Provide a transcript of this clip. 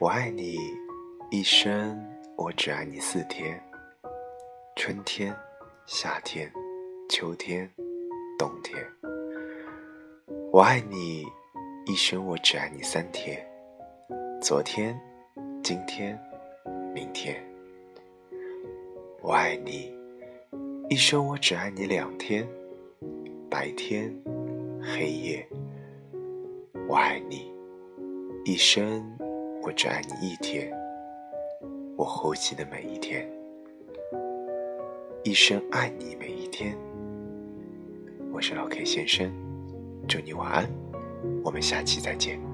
我爱你一生，我只爱你四天：春天、夏天、秋天、冬天。我爱你一生，我只爱你三天：昨天、今天、明天。我爱你一生，我只爱你两天：白天、黑夜。我爱你一生，我只爱你一天。我呼吸的每一天，一生爱你每一天。我是老 K 先生，祝你晚安，我们下期再见。